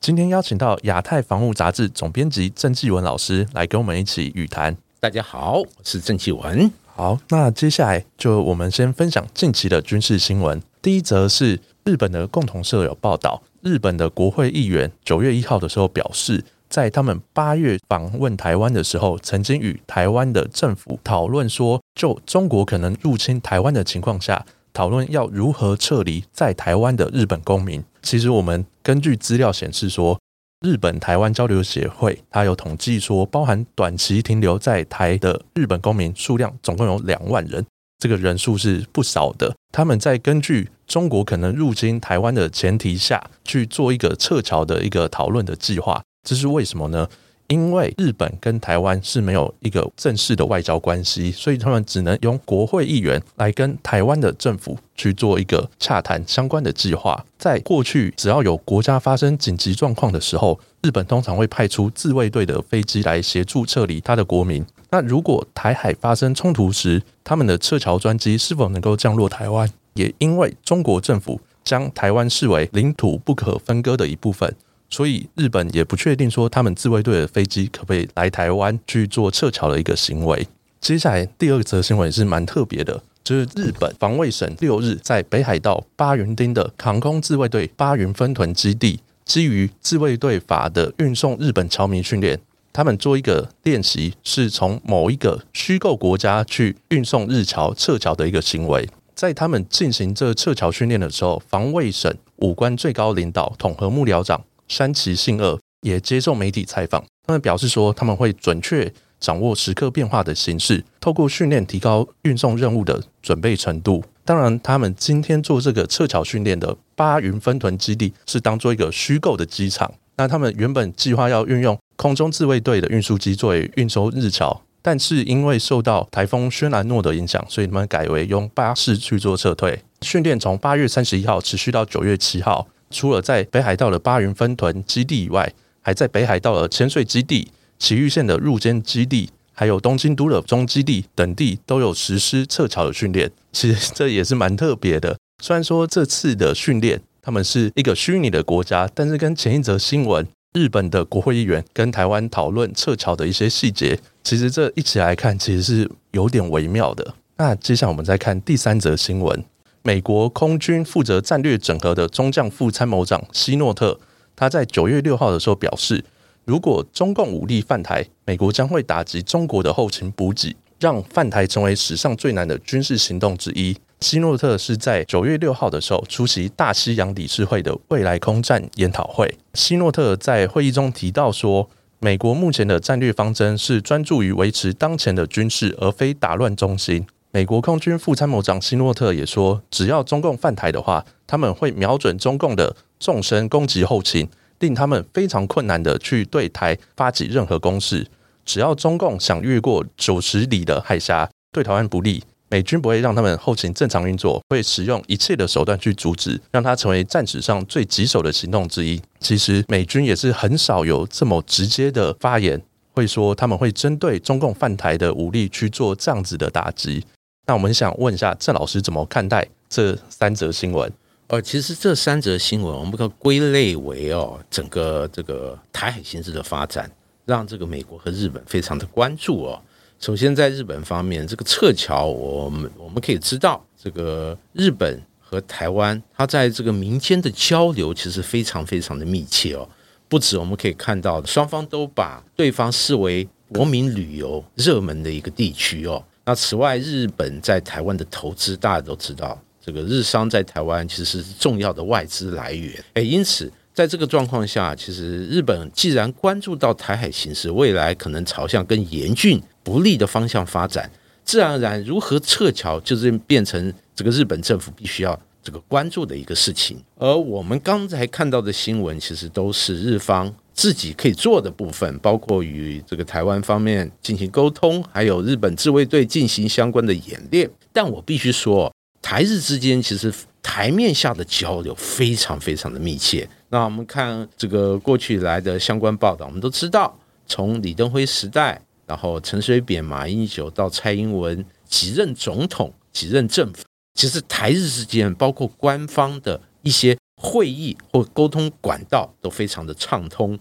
今天邀请到亚太防务杂志总编辑郑继文老师来跟我们一起语谈。大家好，我是郑继文。好，那接下来就我们先分享近期的军事新闻。第一则是日本的共同社有报道，日本的国会议员九月一号的时候表示，在他们八月访问台湾的时候，曾经与台湾的政府讨论说，就中国可能入侵台湾的情况下。讨论要如何撤离在台湾的日本公民。其实我们根据资料显示说，日本台湾交流协会它有统计说，包含短期停留在台的日本公民数量总共有两万人，这个人数是不少的。他们在根据中国可能入侵台湾的前提下去做一个撤侨的一个讨论的计划，这是为什么呢？因为日本跟台湾是没有一个正式的外交关系，所以他们只能用国会议员来跟台湾的政府去做一个洽谈相关的计划。在过去，只要有国家发生紧急状况的时候，日本通常会派出自卫队的飞机来协助撤离他的国民。那如果台海发生冲突时，他们的撤侨专机是否能够降落台湾？也因为中国政府将台湾视为领土不可分割的一部分。所以日本也不确定说他们自卫队的飞机可不可以来台湾去做撤侨的一个行为。接下来第二则新闻也是蛮特别的，就是日本防卫省六日在北海道八云町的航空自卫队八云分屯基地，基于自卫队法的运送日本侨民训练，他们做一个练习，是从某一个虚构国家去运送日侨撤侨的一个行为。在他们进行这撤侨训练的时候，防卫省武官最高领导统合幕僚长。山崎信二也接受媒体采访，他们表示说，他们会准确掌握时刻变化的形式，透过训练提高运送任务的准备程度。当然，他们今天做这个撤侨训练的八云分屯基地是当做一个虚构的机场。那他们原本计划要运用空中自卫队的运输机作为运收日侨，但是因为受到台风轩兰诺的影响，所以他们改为用巴士去做撤退。训练从八月三十一号持续到九月七号。除了在北海道的八云分屯基地以外，还在北海道的千岁基地、埼玉县的入间基地，还有东京都的中基地等地都有实施撤侨的训练。其实这也是蛮特别的。虽然说这次的训练他们是一个虚拟的国家，但是跟前一则新闻日本的国会议员跟台湾讨论撤侨的一些细节，其实这一起来看其实是有点微妙的。那接下来我们再看第三则新闻。美国空军负责战略整合的中将副参谋长希诺特，他在九月六号的时候表示，如果中共武力犯台，美国将会打击中国的后勤补给，让犯台成为史上最难的军事行动之一。希诺特是在九月六号的时候出席大西洋理事会的未来空战研讨会。希诺特在会议中提到说，美国目前的战略方针是专注于维持当前的军事，而非打乱中心。美国空军副参谋长希诺特也说，只要中共犯台的话，他们会瞄准中共的纵深攻击后勤，令他们非常困难的去对台发起任何攻势。只要中共想越过九十里的海峡，对台湾不利，美军不会让他们后勤正常运作，会使用一切的手段去阻止，让它成为战史上最棘手的行动之一。其实美军也是很少有这么直接的发言，会说他们会针对中共犯台的武力去做这样子的打击。那我们想问一下郑老师怎么看待这三则新闻？呃，其实这三则新闻我们可归类为哦，整个这个台海形势的发展，让这个美国和日本非常的关注哦。首先在日本方面，这个撤侨，我们我们可以知道，这个日本和台湾，它在这个民间的交流其实非常非常的密切哦。不止我们可以看到，双方都把对方视为国民旅游热门的一个地区哦。那此外，日本在台湾的投资，大家都知道，这个日商在台湾其实是重要的外资来源。哎，因此在这个状况下，其实日本既然关注到台海形势，未来可能朝向更严峻不利的方向发展，自然而然如何撤侨，就是变成这个日本政府必须要这个关注的一个事情。而我们刚才看到的新闻，其实都是日方。自己可以做的部分，包括与这个台湾方面进行沟通，还有日本自卫队进行相关的演练。但我必须说，台日之间其实台面下的交流非常非常的密切。那我们看这个过去来的相关报道，我们都知道，从李登辉时代，然后陈水扁、马英九到蔡英文几任总统、几任政府，其实台日之间包括官方的一些。会议或沟通管道都非常的畅通，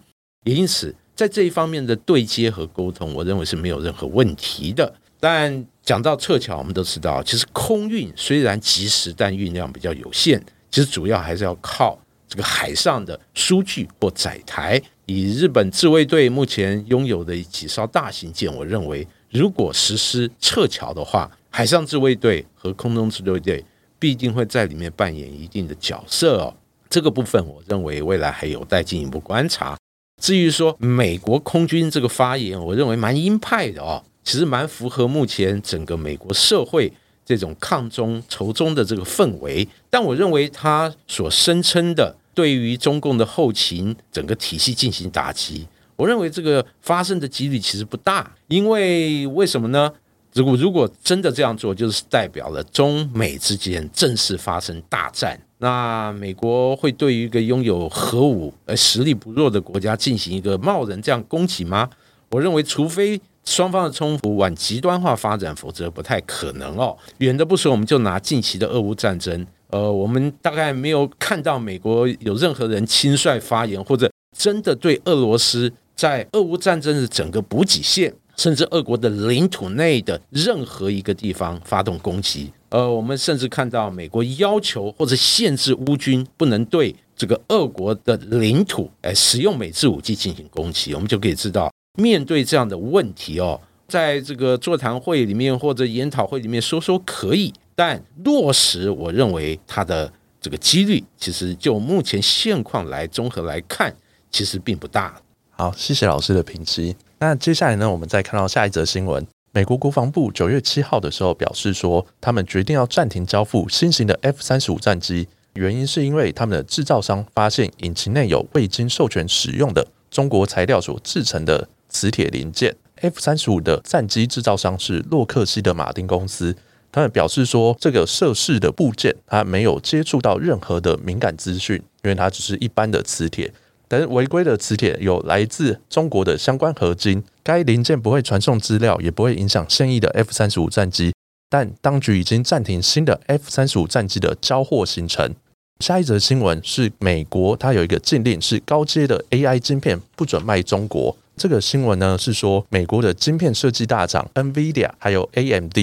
因此在这一方面的对接和沟通，我认为是没有任何问题的。但讲到撤侨，我们都知道，其实空运虽然及时，但运量比较有限。其实主要还是要靠这个海上的输具或载台。以日本自卫队目前拥有的几艘大型舰，我认为如果实施撤侨的话，海上自卫队和空中自卫队必定会在里面扮演一定的角色哦。这个部分，我认为未来还有待进一步观察。至于说美国空军这个发言，我认为蛮鹰派的哦，其实蛮符合目前整个美国社会这种抗中仇中的这个氛围。但我认为他所声称的对于中共的后勤整个体系进行打击，我认为这个发生的几率其实不大。因为为什么呢？如果如果真的这样做，就是代表了中美之间正式发生大战。那美国会对于一个拥有核武而实力不弱的国家进行一个贸然这样攻击吗？我认为，除非双方的冲突往极端化发展，否则不太可能哦。远的不说，我们就拿近期的俄乌战争，呃，我们大概没有看到美国有任何人轻率发言，或者真的对俄罗斯在俄乌战争的整个补给线。甚至俄国的领土内的任何一个地方发动攻击，呃，我们甚至看到美国要求或者限制乌军不能对这个俄国的领土哎使用美制武器进行攻击，我们就可以知道，面对这样的问题哦，在这个座谈会里面或者研讨会里面说说可以，但落实，我认为它的这个几率，其实就目前现况来综合来看，其实并不大。好，谢谢老师的评析。那接下来呢，我们再看到下一则新闻。美国国防部九月七号的时候表示说，他们决定要暂停交付新型的 F 三十五战机，原因是因为他们的制造商发现引擎内有未经授权使用的中国材料所制成的磁铁零件。F 三十五的战机制造商是洛克希德马丁公司，他们表示说，这个涉事的部件它没有接触到任何的敏感资讯，因为它只是一般的磁铁。等违规的磁铁有来自中国的相关合金，该零件不会传送资料，也不会影响现役的 F 三十五战机。但当局已经暂停新的 F 三十五战机的交货行程。下一则新闻是美国，它有一个禁令，是高阶的 AI 晶片不准卖中国。这个新闻呢是说，美国的晶片设计大厂 NVIDIA 还有 AMD，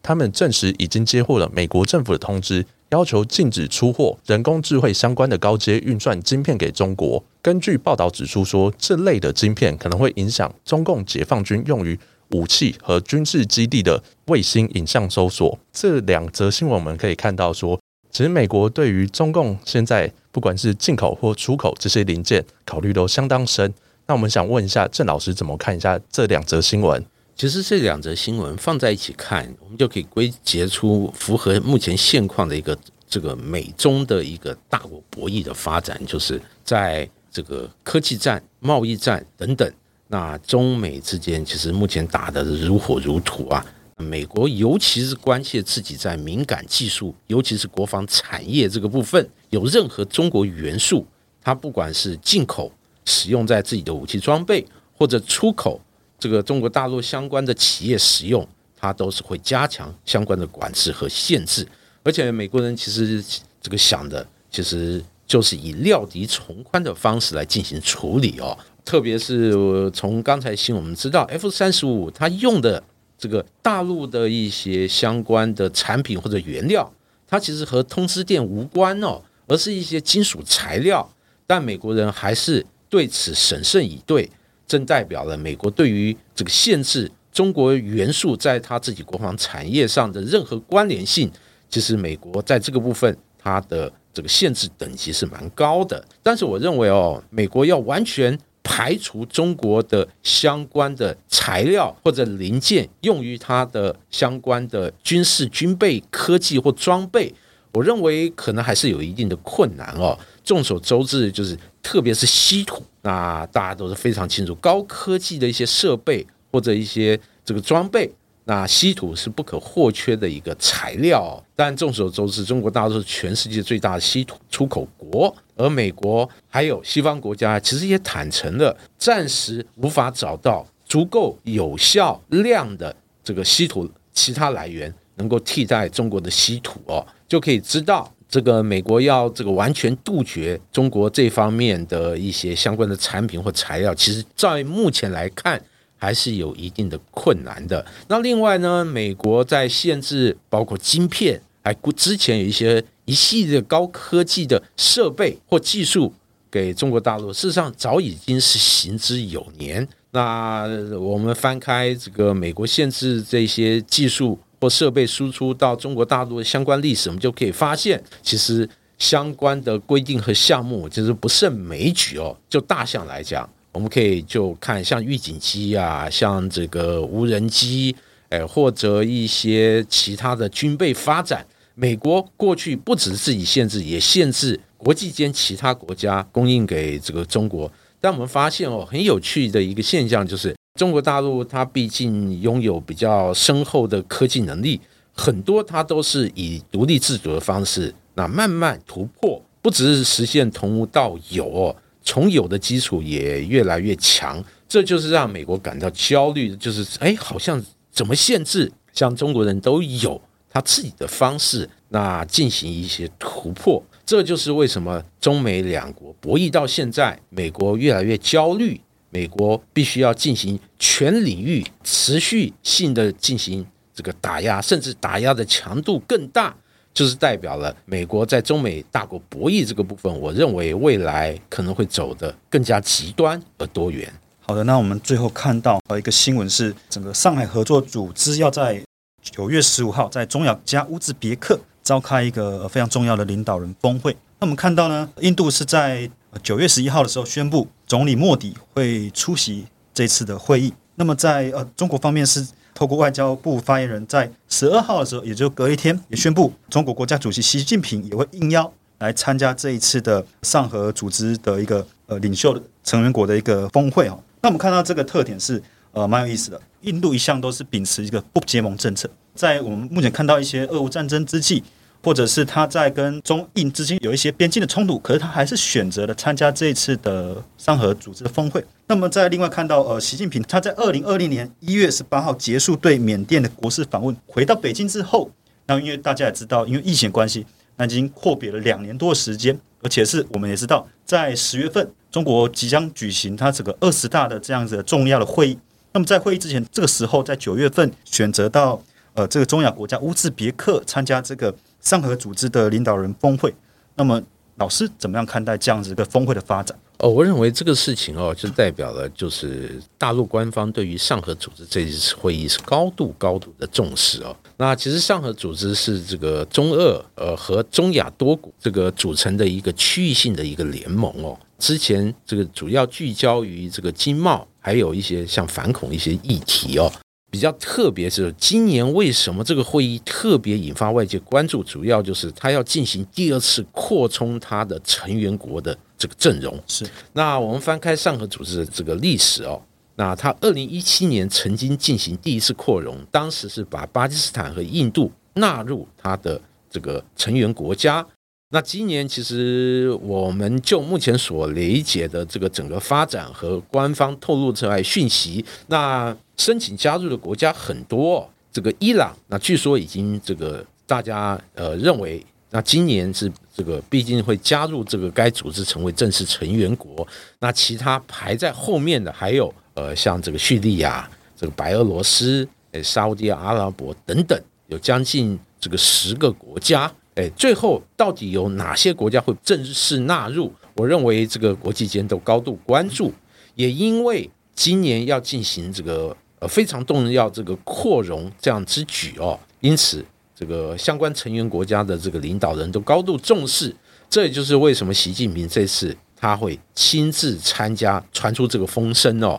他们证实已经接获了美国政府的通知。要求禁止出货人工智慧相关的高阶运算晶片给中国。根据报道指出，说这类的晶片可能会影响中共解放军用于武器和军事基地的卫星影像搜索。这两则新闻我们可以看到，说其实美国对于中共现在不管是进口或出口这些零件考虑都相当深。那我们想问一下郑老师，怎么看一下这两则新闻？其实这两则新闻放在一起看，我们就可以归结出符合目前现况的一个这个美中的一个大国博弈的发展，就是在这个科技战、贸易战等等，那中美之间其实目前打的如火如荼啊。美国尤其是关切自己在敏感技术，尤其是国防产业这个部分有任何中国元素，它不管是进口使用在自己的武器装备，或者出口。这个中国大陆相关的企业使用，它都是会加强相关的管制和限制，而且美国人其实这个想的，其实就是以料敌从宽的方式来进行处理哦。特别是从刚才新闻我们知道，F 三十五它用的这个大陆的一些相关的产品或者原料，它其实和通知电无关哦，而是一些金属材料，但美国人还是对此审慎以对。正代表了美国对于这个限制中国元素在它自己国防产业上的任何关联性，其实美国在这个部分它的这个限制等级是蛮高的。但是我认为哦，美国要完全排除中国的相关的材料或者零件用于它的相关的军事军备科技或装备，我认为可能还是有一定的困难哦。众所周知，就是特别是稀土，那大家都是非常清楚，高科技的一些设备或者一些这个装备，那稀土是不可或缺的一个材料。但众所周知，中国大陆是全世界最大的稀土出口国，而美国还有西方国家其实也坦诚了，暂时无法找到足够有效量的这个稀土其他来源能够替代中国的稀土哦，就可以知道。这个美国要这个完全杜绝中国这方面的一些相关的产品或材料，其实在目前来看还是有一定的困难的。那另外呢，美国在限制包括晶片，还之前有一些一系列高科技的设备或技术给中国大陆，事实上早已经是行之有年。那我们翻开这个美国限制这些技术。或设备输出到中国大陆的相关历史，我们就可以发现，其实相关的规定和项目其实不胜枚举哦。就大项来讲，我们可以就看像预警机啊，像这个无人机，哎，或者一些其他的军备发展。美国过去不只是自己限制，也限制国际间其他国家供应给这个中国。但我们发现哦，很有趣的一个现象就是。中国大陆它毕竟拥有比较深厚的科技能力，很多它都是以独立自主的方式，那慢慢突破，不只是实现从无到有，从有的基础也越来越强。这就是让美国感到焦虑，就是哎，好像怎么限制，像中国人都有他自己的方式，那进行一些突破。这就是为什么中美两国博弈到现在，美国越来越焦虑。美国必须要进行全领域持续性的进行这个打压，甚至打压的强度更大，就是代表了美国在中美大国博弈这个部分，我认为未来可能会走得更加极端而多元。好的，那我们最后看到一个新闻是，整个上海合作组织要在九月十五号在中亚加乌兹别克召开一个非常重要的领导人峰会。那我们看到呢，印度是在。九月十一号的时候宣布，总理莫迪会出席这次的会议。那么在呃中国方面是透过外交部发言人，在十二号的时候，也就隔一天，也宣布中国国家主席习近平也会应邀来参加这一次的上合组织的一个呃领袖成员国的一个峰会哦。那我们看到这个特点是呃蛮有意思的，印度一向都是秉持一个不结盟政策，在我们目前看到一些俄乌战争之际。或者是他在跟中印之间有一些边境的冲突，可是他还是选择了参加这一次的上合组织的峰会。那么在另外看到，呃，习近平他在二零二零年一月十八号结束对缅甸的国事访问，回到北京之后，那因为大家也知道，因为疫情关系，那已经阔别了两年多的时间，而且是我们也知道，在十月份中国即将举行他这个二十大的这样子重要的会议。那么在会议之前，这个时候在九月份选择到呃这个中亚国家乌兹别克参加这个。上合组织的领导人峰会，那么老师怎么样看待这样子一个峰会的发展？哦，我认为这个事情哦，就代表了就是大陆官方对于上合组织这一次会议是高度高度的重视哦。那其实上合组织是这个中俄呃和中亚多国这个组成的一个区域性的一个联盟哦。之前这个主要聚焦于这个经贸，还有一些像反恐一些议题哦。比较特别是今年为什么这个会议特别引发外界关注？主要就是他要进行第二次扩充他的成员国的这个阵容。是，那我们翻开上合组织的这个历史哦，那他二零一七年曾经进行第一次扩容，当时是把巴基斯坦和印度纳入他的这个成员国家。那今年其实我们就目前所理解的这个整个发展和官方透露出来讯息，那申请加入的国家很多。这个伊朗，那据说已经这个大家呃认为，那今年是这个毕竟会加入这个该组织成为正式成员国。那其他排在后面的还有呃像这个叙利亚、这个白俄罗斯、诶沙地阿拉伯等等，有将近这个十个国家。哎，最后到底有哪些国家会正式纳入？我认为这个国际间都高度关注，也因为今年要进行这个呃非常重要这个扩容这样之举哦，因此这个相关成员国家的这个领导人都高度重视。这也就是为什么习近平这次他会亲自参加，传出这个风声哦。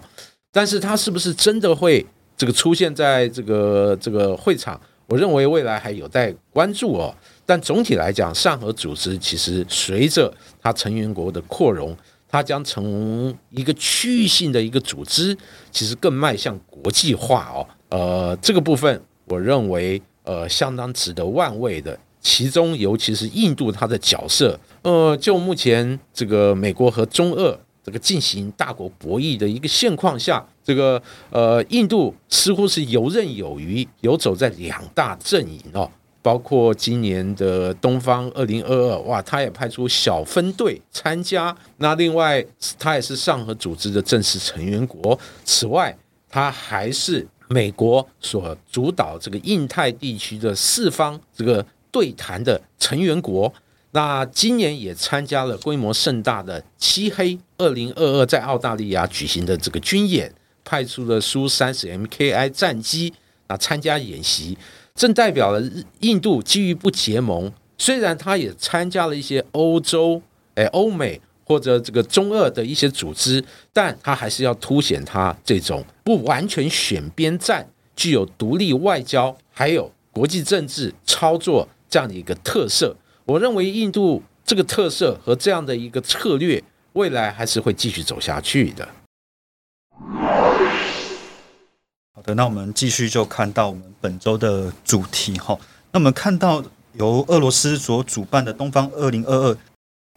但是他是不是真的会这个出现在这个这个会场？我认为未来还有待关注哦。但总体来讲，上合组织其实随着它成员国的扩容，它将从一个区域性的一个组织，其实更迈向国际化哦。呃，这个部分我认为呃相当值得万位的。其中尤其是印度它的角色，呃，就目前这个美国和中俄这个进行大国博弈的一个现况下，这个呃印度似乎是游刃有余，游走在两大阵营哦。包括今年的东方二零二二，哇，他也派出小分队参加。那另外，他也是上合组织的正式成员国。此外，他还是美国所主导这个印太地区的四方这个对谈的成员国。那今年也参加了规模盛大的漆黑二零二二在澳大利亚举行的这个军演，派出了苏三十 MKI 战机啊参加演习。正代表了印度基于不结盟，虽然他也参加了一些欧洲、哎欧美或者这个中俄的一些组织，但他还是要凸显他这种不完全选边站、具有独立外交还有国际政治操作这样的一个特色。我认为印度这个特色和这样的一个策略，未来还是会继续走下去的。好的，那我们继续就看到我们本周的主题哈。那我们看到由俄罗斯所主办的东方二零二二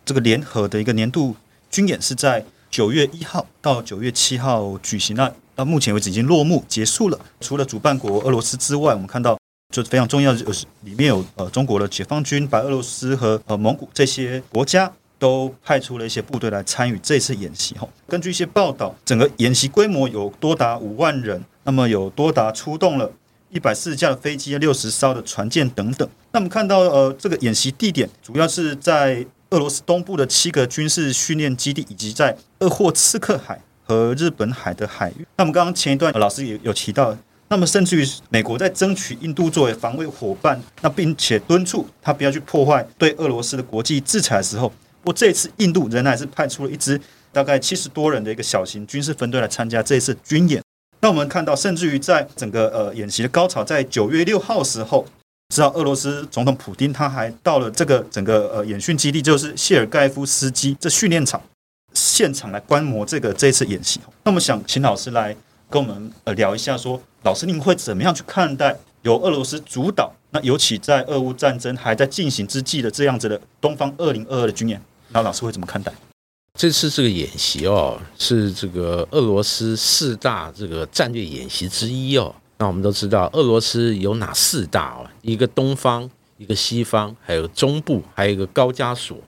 这个联合的一个年度军演，是在九月一号到九月七号举行。那到目前为止已经落幕结束了。除了主办国俄罗斯之外，我们看到就非常重要的就是里面有呃中国的解放军、白俄罗斯和呃蒙古这些国家。都派出了一些部队来参与这次演习。哈，根据一些报道，整个演习规模有多达五万人，那么有多达出动了一百四十架的飞机、六十艘的船舰等等。那我们看到，呃，这个演习地点主要是在俄罗斯东部的七个军事训练基地，以及在鄂霍次克海和日本海的海域。那么刚刚前一段老师也有提到，那么甚至于美国在争取印度作为防卫伙伴，那并且敦促他不要去破坏对俄罗斯的国际制裁的时候。不过这次印度仍然是派出了一支大概七十多人的一个小型军事分队来参加这一次军演。那我们看到，甚至于在整个呃演习的高潮，在九月六号时候，知道俄罗斯总统普京他还到了这个整个呃演训基地，就是谢尔盖夫斯基这训练场现场来观摩这个这次演习。那么想请老师来跟我们呃聊一下，说老师您会怎么样去看待由俄罗斯主导，那尤其在俄乌战争还在进行之际的这样子的东方二零二二的军演？那老师会怎么看待这次这个演习哦？是这个俄罗斯四大这个战略演习之一哦。那我们都知道，俄罗斯有哪四大哦？一个东方，一个西方，还有中部，还有一个高加索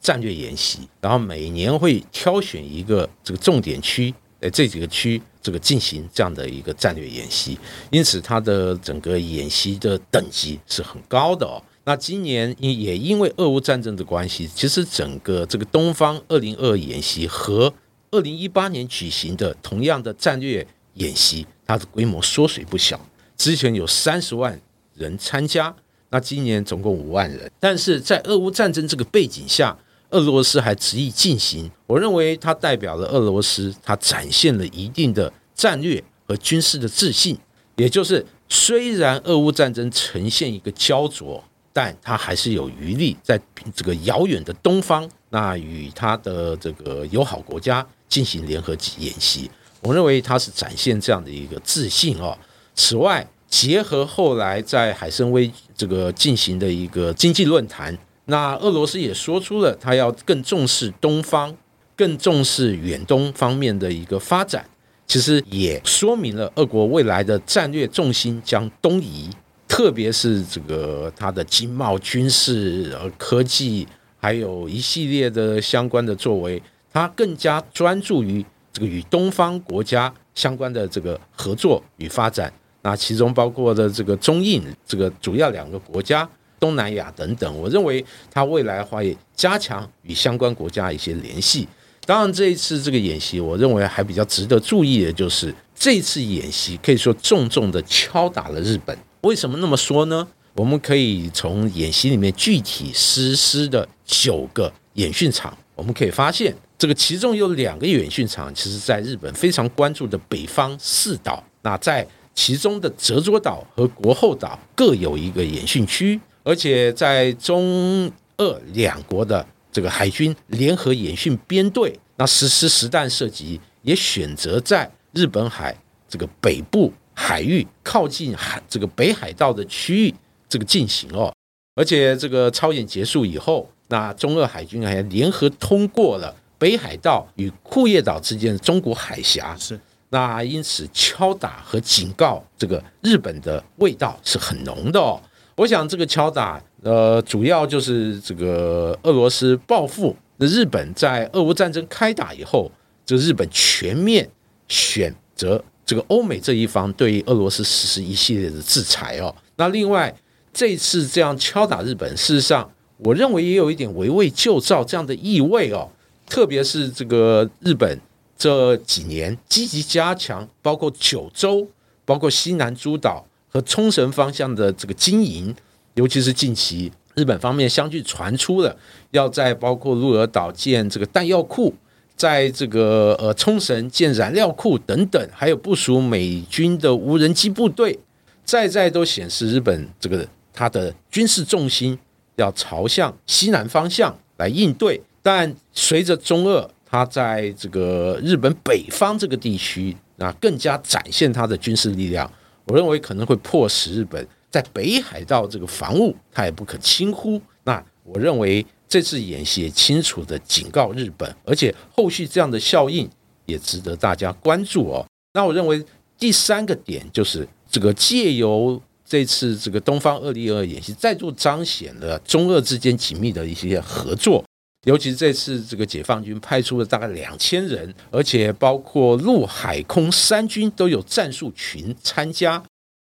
战略演习。然后每年会挑选一个这个重点区，哎，这几个区这个进行这样的一个战略演习。因此，它的整个演习的等级是很高的哦。那今年也因为俄乌战争的关系，其实整个这个东方二零二演习和二零一八年举行的同样的战略演习，它的规模缩水不小。之前有三十万人参加，那今年总共五万人。但是在俄乌战争这个背景下，俄罗斯还执意进行，我认为它代表了俄罗斯，它展现了一定的战略和军事的自信。也就是虽然俄乌战争呈现一个焦灼。但他还是有余力在这个遥远的东方，那与他的这个友好国家进行联合演习。我认为他是展现这样的一个自信哦。此外，结合后来在海参崴这个进行的一个经济论坛，那俄罗斯也说出了他要更重视东方，更重视远东方面的一个发展。其实也说明了俄国未来的战略重心将东移。特别是这个它的经贸、军事、呃科技，还有一系列的相关的作为，它更加专注于这个与东方国家相关的这个合作与发展。那其中包括的这个中印这个主要两个国家、东南亚等等。我认为它未来会加强与相关国家一些联系。当然，这一次这个演习，我认为还比较值得注意的就是，这次演习可以说重重的敲打了日本。为什么那么说呢？我们可以从演习里面具体实施的九个演训场，我们可以发现，这个其中有两个演训场，其实在日本非常关注的北方四岛。那在其中的泽佐岛和国后岛各有一个演训区，而且在中俄两国的这个海军联合演训编队，那实施实弹射击，也选择在日本海这个北部海域靠近海这个北海道的区域这个进行哦。而且这个操演结束以后，那中俄海军还联合通过了北海道与库页岛之间的中国海峡，是那因此敲打和警告这个日本的味道是很浓的哦。我想这个敲打，呃，主要就是这个俄罗斯报复那日本在俄乌战争开打以后，这日本全面选择这个欧美这一方对俄罗斯实施一系列的制裁哦。那另外这次这样敲打日本，事实上我认为也有一点围魏救赵这样的意味哦。特别是这个日本这几年积极加强，包括九州、包括西南诸岛和冲绳方向的这个经营，尤其是近期日本方面相继传出了要在包括鹿儿岛建这个弹药库，在这个呃冲绳建燃料库等等，还有部署美军的无人机部队，在在都显示日本这个它的军事重心要朝向西南方向来应对。但随着中俄它在这个日本北方这个地区啊，更加展现它的军事力量，我认为可能会迫使日本在北海道这个防务，它也不可轻忽。那我认为这次演习也清楚的警告日本，而且后续这样的效应也值得大家关注哦。那我认为第三个点就是这个借由这次这个东方二零二演习，再度彰显了中俄之间紧密的一些合作。尤其是这次这个解放军派出了大概两千人，而且包括陆海空三军都有战术群参加，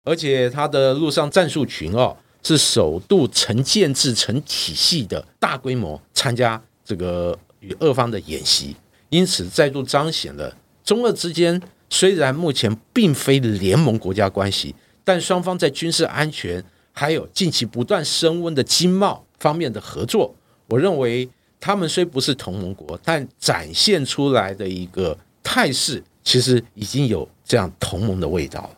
而且他的陆上战术群哦是首度成建制成体系的大规模参加这个与俄方的演习，因此再度彰显了中俄之间虽然目前并非联盟国家关系，但双方在军事安全还有近期不断升温的经贸方面的合作，我认为。他们虽不是同盟国，但展现出来的一个态势，其实已经有这样同盟的味道了。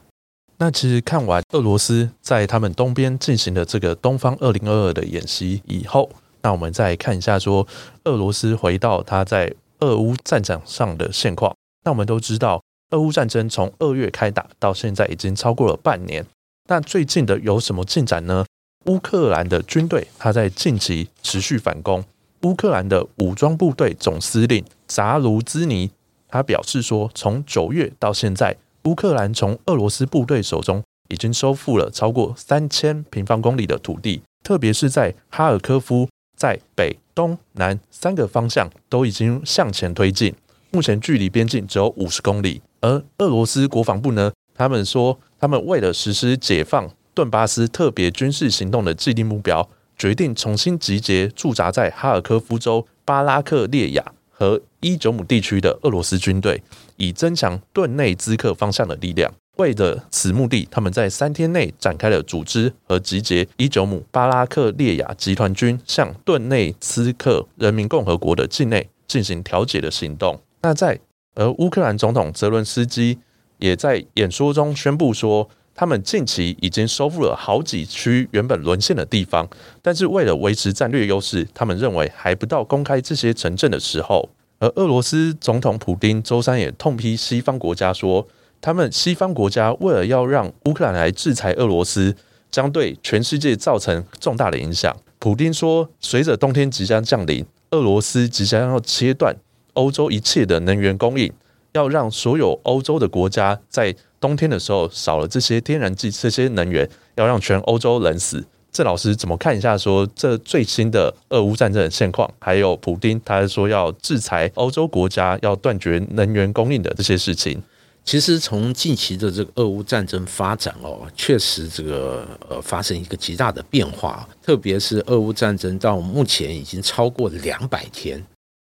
那其实看完俄罗斯在他们东边进行的这个东方二零二二的演习以后，那我们再看一下说俄罗斯回到他在俄乌战场上的现况。那我们都知道，俄乌战争从二月开打到现在已经超过了半年。那最近的有什么进展呢？乌克兰的军队他在近期持续反攻。乌克兰的武装部队总司令扎卢兹尼，他表示说，从九月到现在，乌克兰从俄罗斯部队手中已经收复了超过三千平方公里的土地，特别是在哈尔科夫，在北、东南三个方向都已经向前推进，目前距离边境只有五十公里。而俄罗斯国防部呢，他们说，他们为了实施解放顿巴斯特别军事行动的既定目标。决定重新集结驻扎在哈尔科夫州巴拉克列亚和伊久姆地区的俄罗斯军队，以增强顿内兹克方向的力量。为了此目的，他们在三天内展开了组织和集结伊久姆巴拉克列亚集团军向顿内兹克人民共和国的境内进行调解的行动。那在而乌克兰总统泽伦斯基也在演说中宣布说。他们近期已经收复了好几区原本沦陷的地方，但是为了维持战略优势，他们认为还不到公开这些城镇的时候。而俄罗斯总统普京周三也痛批西方国家说，他们西方国家为了要让乌克兰来制裁俄罗斯，将对全世界造成重大的影响。普京说，随着冬天即将降临，俄罗斯即将要切断欧洲一切的能源供应，要让所有欧洲的国家在。冬天的时候少了这些天然气，这些能源要让全欧洲冷死。郑老师怎么看一下？说这最新的俄乌战争的现况，还有普丁他说要制裁欧洲国家，要断绝能源供应的这些事情。其实从近期的这个俄乌战争发展哦，确实这个呃发生一个极大的变化。特别是俄乌战争到目前已经超过两百天，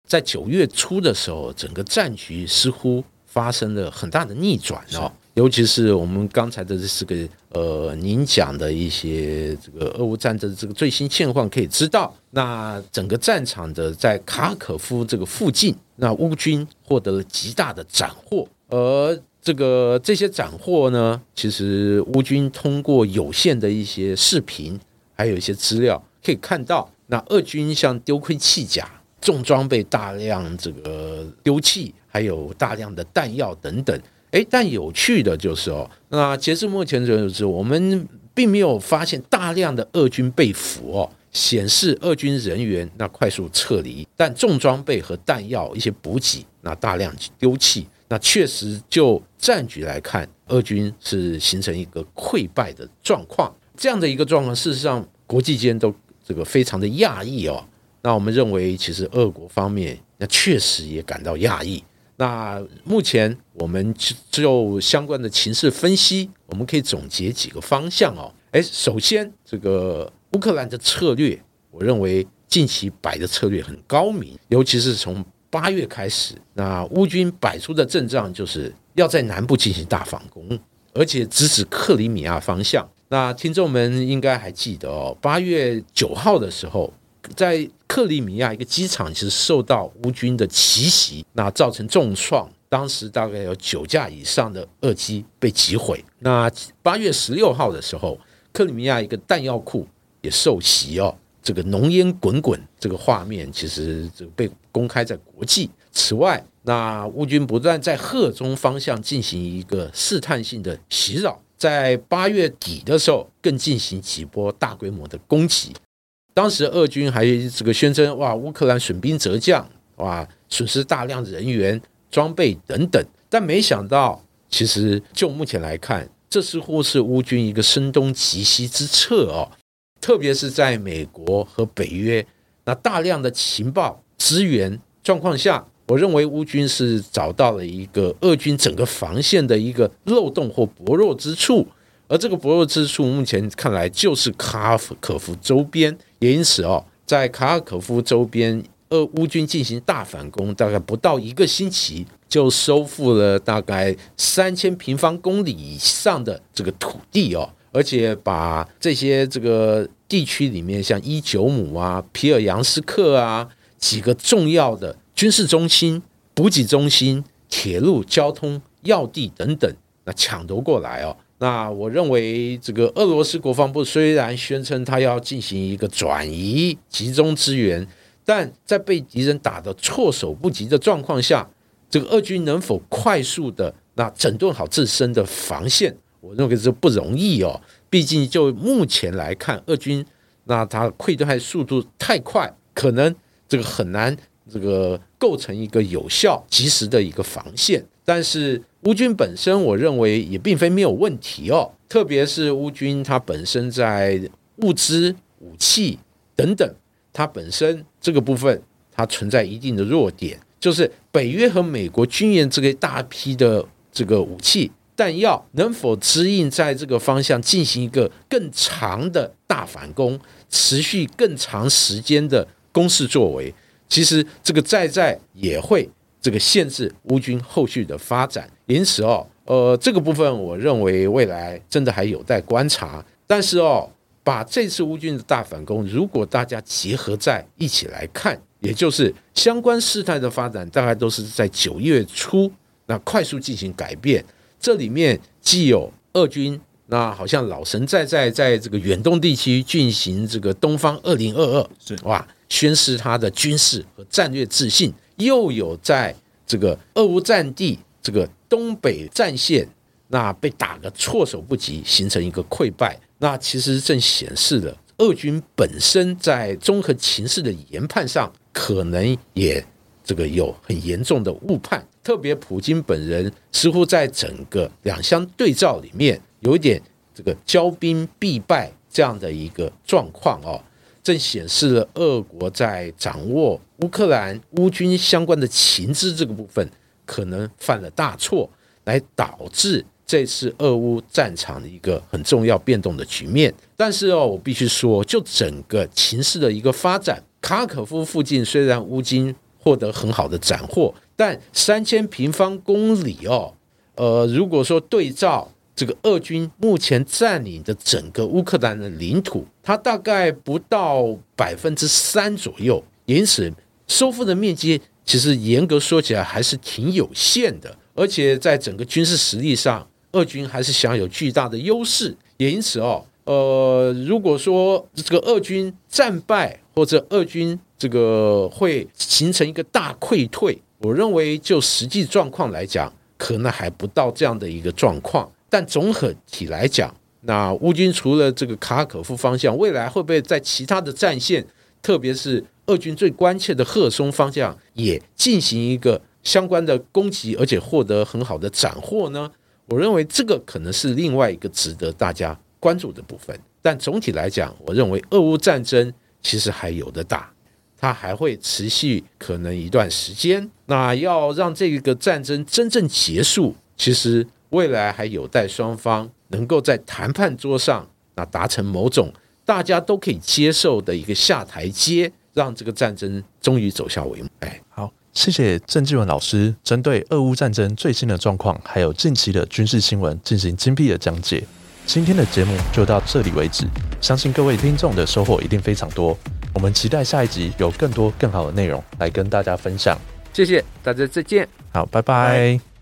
在九月初的时候，整个战局似乎发生了很大的逆转哦。尤其是我们刚才的这四个呃，您讲的一些这个俄乌战争这个最新现况，可以知道，那整个战场的在卡可夫这个附近，那乌军获得了极大的斩获，而这个这些斩获呢，其实乌军通过有限的一些视频还有一些资料可以看到，那俄军像丢盔弃甲、重装备大量这个丢弃，还有大量的弹药等等。诶，但有趣的就是哦，那截至目前为止，我们并没有发现大量的俄军被俘哦，显示俄军人员那快速撤离，但重装备和弹药一些补给那大量丢弃，那确实就战局来看，俄军是形成一个溃败的状况。这样的一个状况，事实上国际间都这个非常的讶异哦。那我们认为，其实俄国方面那确实也感到讶异。那目前我们就相关的情势分析，我们可以总结几个方向哦。哎，首先这个乌克兰的策略，我认为近期摆的策略很高明，尤其是从八月开始，那乌军摆出的阵仗就是要在南部进行大反攻，而且直指克里米亚方向。那听众们应该还记得哦，八月九号的时候。在克里米亚一个机场，其实受到乌军的奇袭，那造成重创。当时大概有九架以上的俄机被击毁。那八月十六号的时候，克里米亚一个弹药库也受袭哦，这个浓烟滚滚，这个画面其实这个被公开在国际。此外，那乌军不断在赫中方向进行一个试探性的袭扰，在八月底的时候，更进行几波大规模的攻击。当时俄军还这个宣称哇，乌克兰损兵折将，哇，损失大量人员、装备等等。但没想到，其实就目前来看，这似乎是乌军一个声东击西之策哦。特别是在美国和北约那大量的情报资源状况下，我认为乌军是找到了一个俄军整个防线的一个漏洞或薄弱之处。而这个薄弱之处，目前看来就是卡尔可夫周边，也因此哦，在卡尔可夫周边，俄乌军进行大反攻，大概不到一个星期，就收复了大概三千平方公里以上的这个土地哦，而且把这些这个地区里面，像伊久姆啊、皮尔扬斯克啊几个重要的军事中心、补给中心、铁路交通要地等等，那抢夺过来哦。那我认为，这个俄罗斯国防部虽然宣称他要进行一个转移、集中资源，但在被敌人打得措手不及的状况下，这个俄军能否快速的那整顿好自身的防线？我认为这不容易哦。毕竟就目前来看，俄军那他溃退速度太快，可能这个很难这个构成一个有效、及时的一个防线。但是乌军本身，我认为也并非没有问题哦。特别是乌军它本身在物资、武器等等，它本身这个部分它存在一定的弱点，就是北约和美国军援这个大批的这个武器弹药能否指引在这个方向进行一个更长的大反攻，持续更长时间的攻势作为，其实这个在在也会。这个限制乌军后续的发展，因此哦，呃，这个部分我认为未来真的还有待观察。但是哦，把这次乌军的大反攻，如果大家结合在一起来看，也就是相关事态的发展，大概都是在九月初那快速进行改变。这里面既有俄军那好像老神在在在这个远东地区进行这个东方二零二二，是哇，宣示他的军事和战略自信。又有在这个俄乌战地这个东北战线，那被打个措手不及，形成一个溃败。那其实正显示了俄军本身在综合情势的研判上，可能也这个有很严重的误判。特别普京本人似乎在整个两相对照里面，有一点这个骄兵必败这样的一个状况哦。正显示了俄国在掌握乌克兰乌军相关的情资这个部分，可能犯了大错，来导致这次俄乌战场的一个很重要变动的局面。但是哦，我必须说，就整个情势的一个发展，卡可夫附近虽然乌军获得很好的斩获，但三千平方公里哦，呃，如果说对照。这个俄军目前占领的整个乌克兰的领土，它大概不到百分之三左右，因此收复的面积其实严格说起来还是挺有限的，而且在整个军事实力上，俄军还是享有巨大的优势。也因此哦，呃，如果说这个俄军战败，或者俄军这个会形成一个大溃退，我认为就实际状况来讲，可能还不到这样的一个状况。但综合体来讲，那乌军除了这个卡尔可夫方向，未来会不会在其他的战线，特别是俄军最关切的赫松方向，也进行一个相关的攻击，而且获得很好的斩获呢？我认为这个可能是另外一个值得大家关注的部分。但总体来讲，我认为俄乌战争其实还有的打，它还会持续可能一段时间。那要让这个战争真正结束，其实未来还有待双方能够在谈判桌上那达成某种大家都可以接受的一个下台阶，让这个战争终于走下帷幕。哎，好，谢谢郑继文老师针对俄乌战争最新的状况，还有近期的军事新闻进行精辟的讲解。今天的节目就到这里为止，相信各位听众的收获一定非常多。我们期待下一集有更多更好的内容来跟大家分享。谢谢大家，再见。好，拜拜。拜